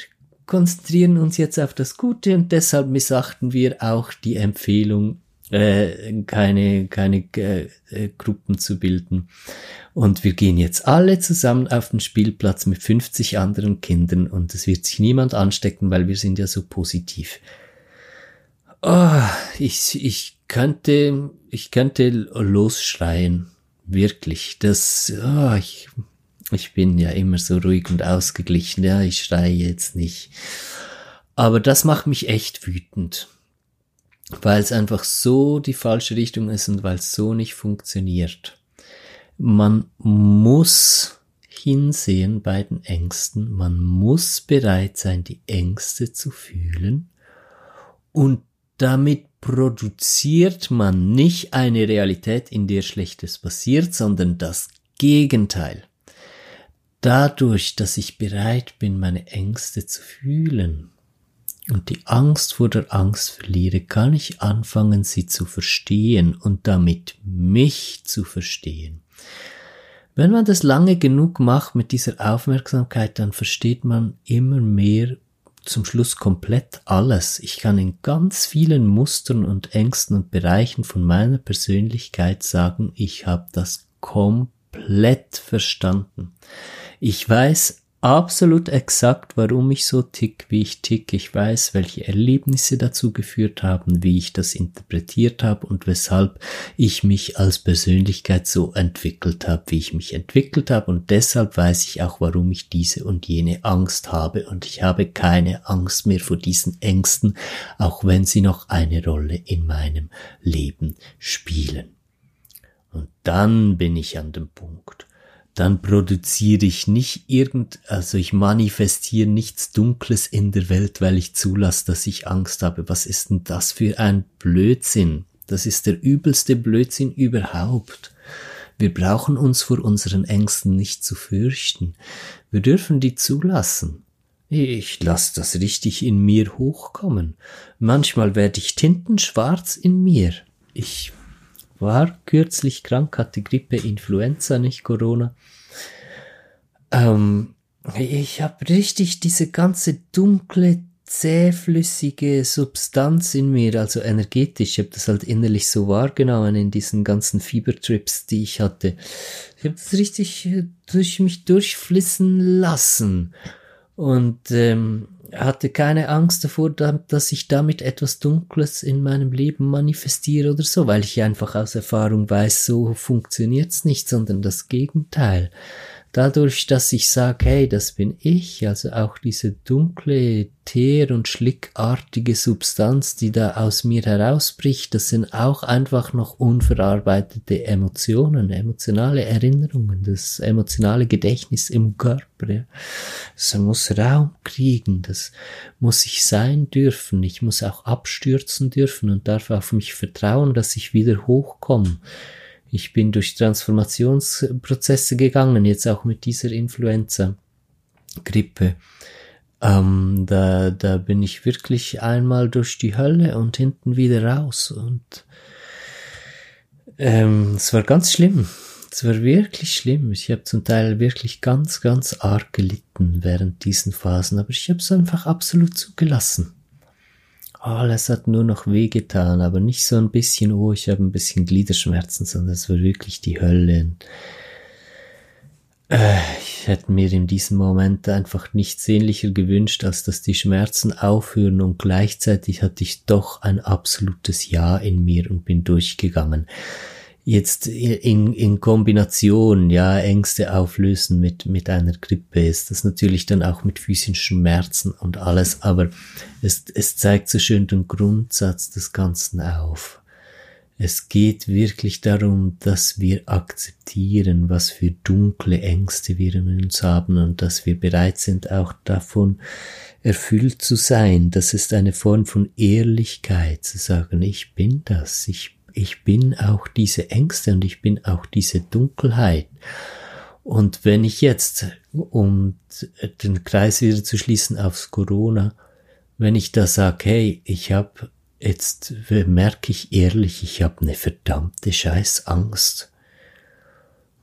konzentrieren uns jetzt auf das Gute und deshalb missachten wir auch die Empfehlung, äh, keine, keine äh, äh, Gruppen zu bilden. Und wir gehen jetzt alle zusammen auf den Spielplatz mit 50 anderen Kindern und es wird sich niemand anstecken, weil wir sind ja so positiv. Oh, ich, ich könnte, ich könnte losschreien. Wirklich. Das, oh, ich, ich bin ja immer so ruhig und ausgeglichen. Ja, ich schreie jetzt nicht. Aber das macht mich echt wütend. Weil es einfach so die falsche Richtung ist und weil es so nicht funktioniert. Man muss hinsehen bei den Ängsten. Man muss bereit sein, die Ängste zu fühlen. Und damit produziert man nicht eine Realität, in der Schlechtes passiert, sondern das Gegenteil. Dadurch, dass ich bereit bin, meine Ängste zu fühlen und die Angst vor der Angst verliere, kann ich anfangen, sie zu verstehen und damit mich zu verstehen. Wenn man das lange genug macht mit dieser Aufmerksamkeit, dann versteht man immer mehr zum Schluss komplett alles. Ich kann in ganz vielen Mustern und Ängsten und Bereichen von meiner Persönlichkeit sagen, ich habe das komplett verstanden. Ich weiß absolut exakt, warum ich so tick, wie ich tick. Ich weiß, welche Erlebnisse dazu geführt haben, wie ich das interpretiert habe und weshalb ich mich als Persönlichkeit so entwickelt habe, wie ich mich entwickelt habe. Und deshalb weiß ich auch, warum ich diese und jene Angst habe. Und ich habe keine Angst mehr vor diesen Ängsten, auch wenn sie noch eine Rolle in meinem Leben spielen. Und dann bin ich an dem Punkt dann produziere ich nicht irgend, also ich manifestiere nichts Dunkles in der Welt, weil ich zulasse, dass ich Angst habe. Was ist denn das für ein Blödsinn? Das ist der übelste Blödsinn überhaupt. Wir brauchen uns vor unseren Ängsten nicht zu fürchten. Wir dürfen die zulassen. Ich lasse das richtig in mir hochkommen. Manchmal werde ich tintenschwarz in mir. Ich war kürzlich krank, hatte Grippe, Influenza, nicht Corona. Ähm, ich habe richtig diese ganze dunkle, zähflüssige Substanz in mir, also energetisch. Ich habe das halt innerlich so wahrgenommen in diesen ganzen Fiebertrips, die ich hatte. Ich habe das richtig äh, durch mich durchfließen lassen. Und ähm, hatte keine Angst davor, dass ich damit etwas Dunkles in meinem Leben manifestiere oder so, weil ich einfach aus Erfahrung weiß, so funktioniert's nicht, sondern das Gegenteil dadurch, dass ich sage, hey, das bin ich, also auch diese dunkle, teer- und schlickartige Substanz, die da aus mir herausbricht, das sind auch einfach noch unverarbeitete Emotionen, emotionale Erinnerungen, das emotionale Gedächtnis im Körper. Ja. Das muss Raum kriegen, das muss ich sein dürfen, ich muss auch abstürzen dürfen und darf auf mich vertrauen, dass ich wieder hochkomme. Ich bin durch Transformationsprozesse gegangen, jetzt auch mit dieser Influenza-Grippe. Ähm, da, da bin ich wirklich einmal durch die Hölle und hinten wieder raus. Und ähm, es war ganz schlimm. Es war wirklich schlimm. Ich habe zum Teil wirklich ganz, ganz arg gelitten während diesen Phasen, aber ich habe es einfach absolut zugelassen alles hat nur noch wehgetan, aber nicht so ein bisschen, oh, ich habe ein bisschen Gliederschmerzen, sondern es war wirklich die Hölle. Äh, ich hätte mir in diesem Moment einfach nichts sehnlicher gewünscht, als dass die Schmerzen aufhören und gleichzeitig hatte ich doch ein absolutes Ja in mir und bin durchgegangen jetzt in, in Kombination, ja, Ängste auflösen mit, mit einer Grippe ist das natürlich dann auch mit physischen Schmerzen und alles, aber es, es zeigt so schön den Grundsatz des Ganzen auf. Es geht wirklich darum, dass wir akzeptieren, was für dunkle Ängste wir in uns haben und dass wir bereit sind, auch davon erfüllt zu sein. Das ist eine Form von Ehrlichkeit, zu sagen, ich bin das, ich ich bin auch diese Ängste und ich bin auch diese Dunkelheit. Und wenn ich jetzt um den Kreis wieder zu schließen aufs Corona, wenn ich da sage, hey, ich habe jetzt merke ich ehrlich, ich habe eine verdammte Scheiß Angst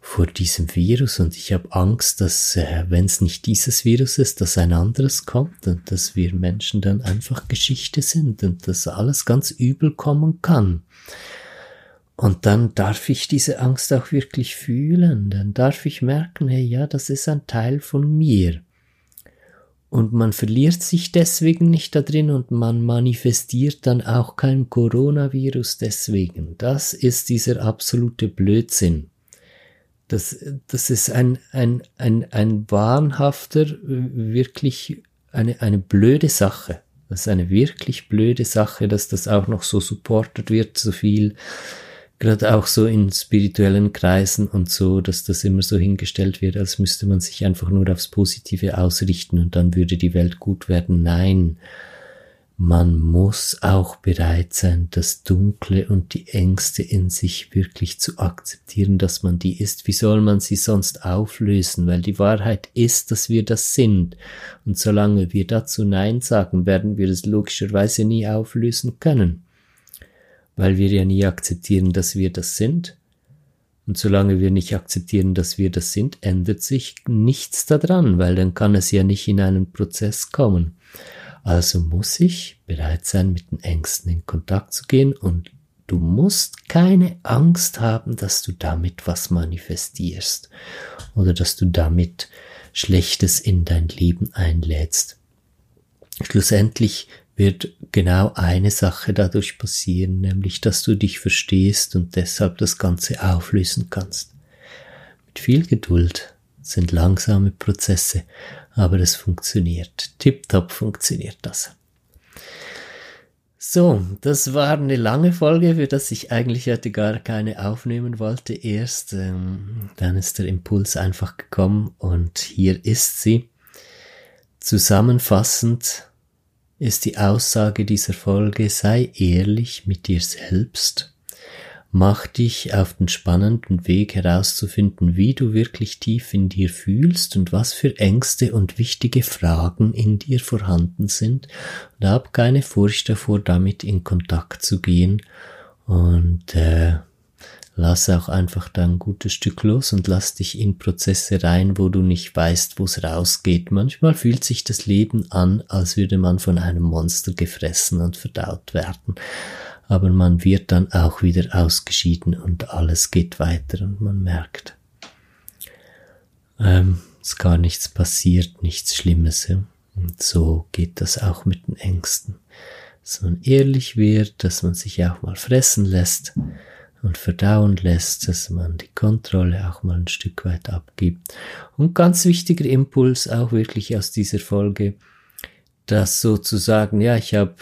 vor diesem Virus und ich habe Angst, dass äh, wenn es nicht dieses Virus ist, dass ein anderes kommt und dass wir Menschen dann einfach Geschichte sind und dass alles ganz übel kommen kann. Und dann darf ich diese Angst auch wirklich fühlen, dann darf ich merken, hey, ja, das ist ein Teil von mir. Und man verliert sich deswegen nicht da drin und man manifestiert dann auch kein Coronavirus deswegen. Das ist dieser absolute Blödsinn. Das, das ist ein, ein, ein, ein wahnhafter, wirklich eine, eine blöde Sache. Das ist eine wirklich blöde Sache, dass das auch noch so supportet wird, so viel gerade auch so in spirituellen Kreisen und so, dass das immer so hingestellt wird, als müsste man sich einfach nur aufs Positive ausrichten und dann würde die Welt gut werden. Nein, man muss auch bereit sein, das Dunkle und die Ängste in sich wirklich zu akzeptieren, dass man die ist. Wie soll man sie sonst auflösen? Weil die Wahrheit ist, dass wir das sind. Und solange wir dazu Nein sagen, werden wir es logischerweise nie auflösen können weil wir ja nie akzeptieren, dass wir das sind. Und solange wir nicht akzeptieren, dass wir das sind, ändert sich nichts daran, weil dann kann es ja nicht in einen Prozess kommen. Also muss ich bereit sein, mit den Ängsten in Kontakt zu gehen und du musst keine Angst haben, dass du damit was manifestierst oder dass du damit Schlechtes in dein Leben einlädst. Schlussendlich wird genau eine Sache dadurch passieren, nämlich dass du dich verstehst und deshalb das Ganze auflösen kannst. Mit viel Geduld sind langsame Prozesse, aber es funktioniert. Tipptopp funktioniert das. So, das war eine lange Folge, für das ich eigentlich heute gar keine aufnehmen wollte. Erst ähm, dann ist der Impuls einfach gekommen und hier ist sie. Zusammenfassend ist die Aussage dieser Folge, sei ehrlich mit dir selbst, mach dich auf den spannenden Weg herauszufinden, wie du wirklich tief in dir fühlst und was für Ängste und wichtige Fragen in dir vorhanden sind. Und hab keine Furcht davor, damit in Kontakt zu gehen. Und äh, lass auch einfach da ein gutes Stück los und lass dich in Prozesse rein, wo du nicht weißt, wo es rausgeht. Manchmal fühlt sich das Leben an, als würde man von einem Monster gefressen und verdaut werden. Aber man wird dann auch wieder ausgeschieden und alles geht weiter und man merkt, ähm, es gar nichts passiert, nichts Schlimmes. Ja? Und so geht das auch mit den Ängsten. Dass man ehrlich wird, dass man sich auch mal fressen lässt und verdauen lässt, dass man die Kontrolle auch mal ein Stück weit abgibt. Und ganz wichtiger Impuls auch wirklich aus dieser Folge, dass sozusagen, ja, ich habe,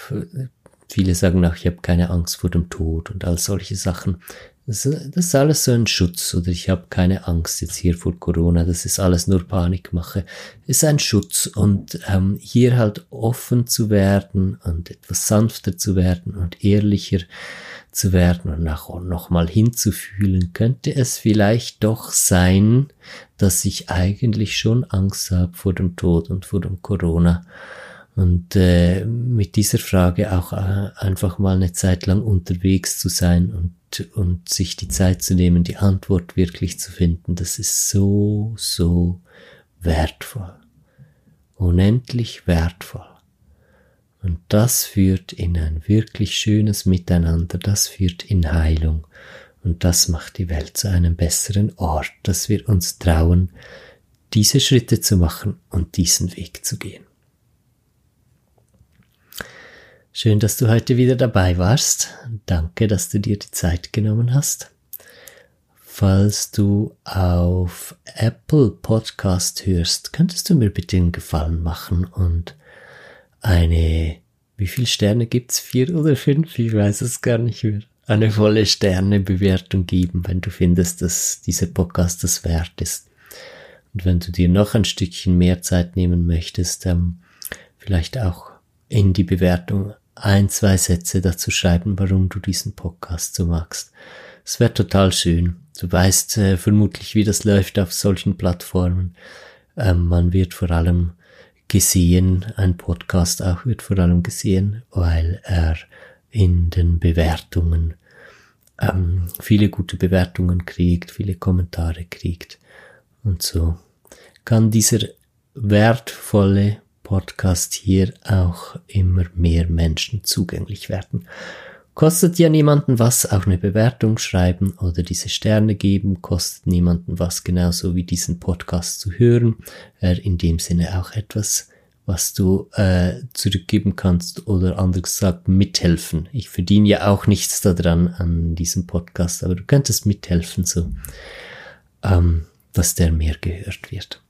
viele sagen auch, ich habe keine Angst vor dem Tod und all solche Sachen. Das, das ist alles so ein Schutz oder ich habe keine Angst jetzt hier vor Corona, das ist alles nur Panikmache. ist ein Schutz und ähm, hier halt offen zu werden und etwas sanfter zu werden und ehrlicher zu werden und nach, noch mal hinzufühlen, könnte es vielleicht doch sein, dass ich eigentlich schon Angst habe vor dem Tod und vor dem Corona und äh, mit dieser Frage auch äh, einfach mal eine Zeit lang unterwegs zu sein und, und sich die Zeit zu nehmen, die Antwort wirklich zu finden, das ist so, so wertvoll. Unendlich wertvoll. Und das führt in ein wirklich schönes Miteinander, das führt in Heilung. Und das macht die Welt zu einem besseren Ort, dass wir uns trauen, diese Schritte zu machen und diesen Weg zu gehen. Schön, dass du heute wieder dabei warst. Danke, dass du dir die Zeit genommen hast. Falls du auf Apple Podcast hörst, könntest du mir bitte einen Gefallen machen und eine, wie viele Sterne gibt's? Vier oder fünf? Ich weiß es gar nicht mehr. Eine volle Sternebewertung geben, wenn du findest, dass dieser Podcast das wert ist. Und wenn du dir noch ein Stückchen mehr Zeit nehmen möchtest, ähm, vielleicht auch in die Bewertung ein, zwei Sätze dazu schreiben, warum du diesen Podcast so magst. Es wäre total schön. Du weißt äh, vermutlich, wie das läuft auf solchen Plattformen Ähm, man wird vor allem gesehen, ein Podcast auch wird vor allem gesehen, weil er in den Bewertungen ähm, viele gute Bewertungen kriegt, viele Kommentare kriegt und so kann dieser wertvolle Podcast hier auch immer mehr Menschen zugänglich werden. Kostet ja niemanden was, auch eine Bewertung schreiben oder diese Sterne geben, kostet niemanden was, genauso wie diesen Podcast zu hören. Äh, in dem Sinne auch etwas, was du äh, zurückgeben kannst oder anders gesagt mithelfen. Ich verdiene ja auch nichts daran an diesem Podcast, aber du könntest mithelfen, so ähm, dass der mehr gehört wird.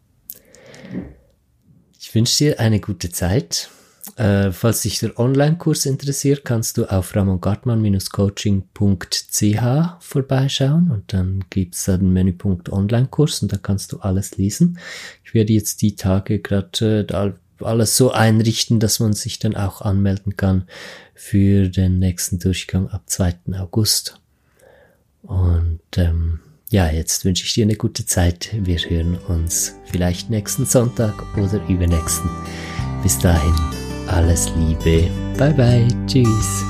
Ich wünsche dir eine gute Zeit. Äh, falls dich der Online-Kurs interessiert, kannst du auf ramongartmann-coaching.ch vorbeischauen und dann gibt's da den Menüpunkt Online-Kurs und da kannst du alles lesen. Ich werde jetzt die Tage gerade äh, alles so einrichten, dass man sich dann auch anmelden kann für den nächsten Durchgang ab 2. August. Und ähm, ja, jetzt wünsche ich dir eine gute Zeit. Wir hören uns vielleicht nächsten Sonntag oder übernächsten. Bis dahin, alles Liebe. Bye bye. Tschüss.